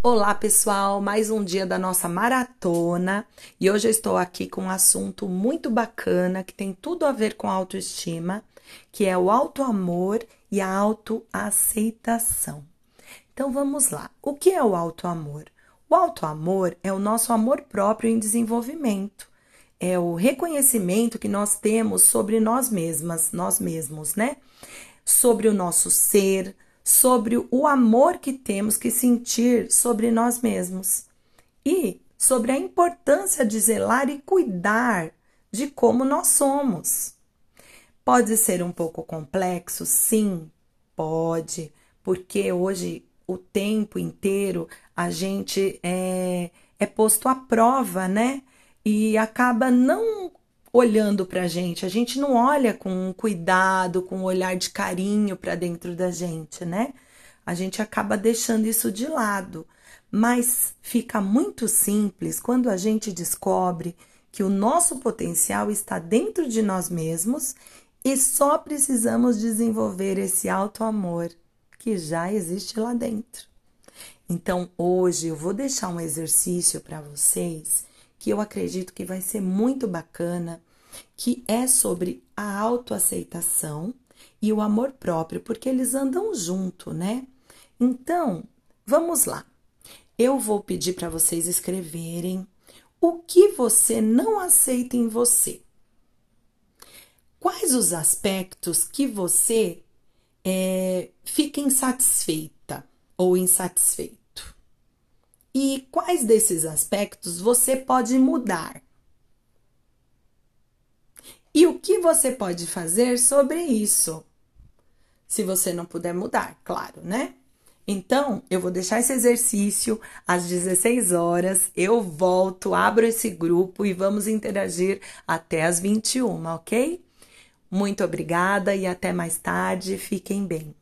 Olá, pessoal! Mais um dia da nossa maratona e hoje eu estou aqui com um assunto muito bacana que tem tudo a ver com autoestima, que é o autoamor e a autoaceitação. Então vamos lá. O que é o autoamor? O autoamor é o nosso amor próprio em desenvolvimento. É o reconhecimento que nós temos sobre nós mesmas, nós mesmos, né? Sobre o nosso ser, sobre o amor que temos que sentir sobre nós mesmos e sobre a importância de zelar e cuidar de como nós somos. Pode ser um pouco complexo, sim, pode, porque hoje o tempo inteiro a gente é, é posto à prova, né? E acaba não olhando para a gente. A gente não olha com cuidado, com um olhar de carinho para dentro da gente, né? A gente acaba deixando isso de lado. Mas fica muito simples quando a gente descobre que o nosso potencial está dentro de nós mesmos e só precisamos desenvolver esse alto amor que já existe lá dentro. Então, hoje eu vou deixar um exercício para vocês que eu acredito que vai ser muito bacana, que é sobre a autoaceitação e o amor próprio, porque eles andam junto, né? Então, vamos lá. Eu vou pedir para vocês escreverem o que você não aceita em você. Quais os aspectos que você é, fica insatisfeita ou insatisfeito? E quais desses aspectos você pode mudar? E o que você pode fazer sobre isso? Se você não puder mudar, claro, né? Então, eu vou deixar esse exercício às 16 horas. Eu volto, abro esse grupo e vamos interagir até às 21, ok? Muito obrigada e até mais tarde. Fiquem bem.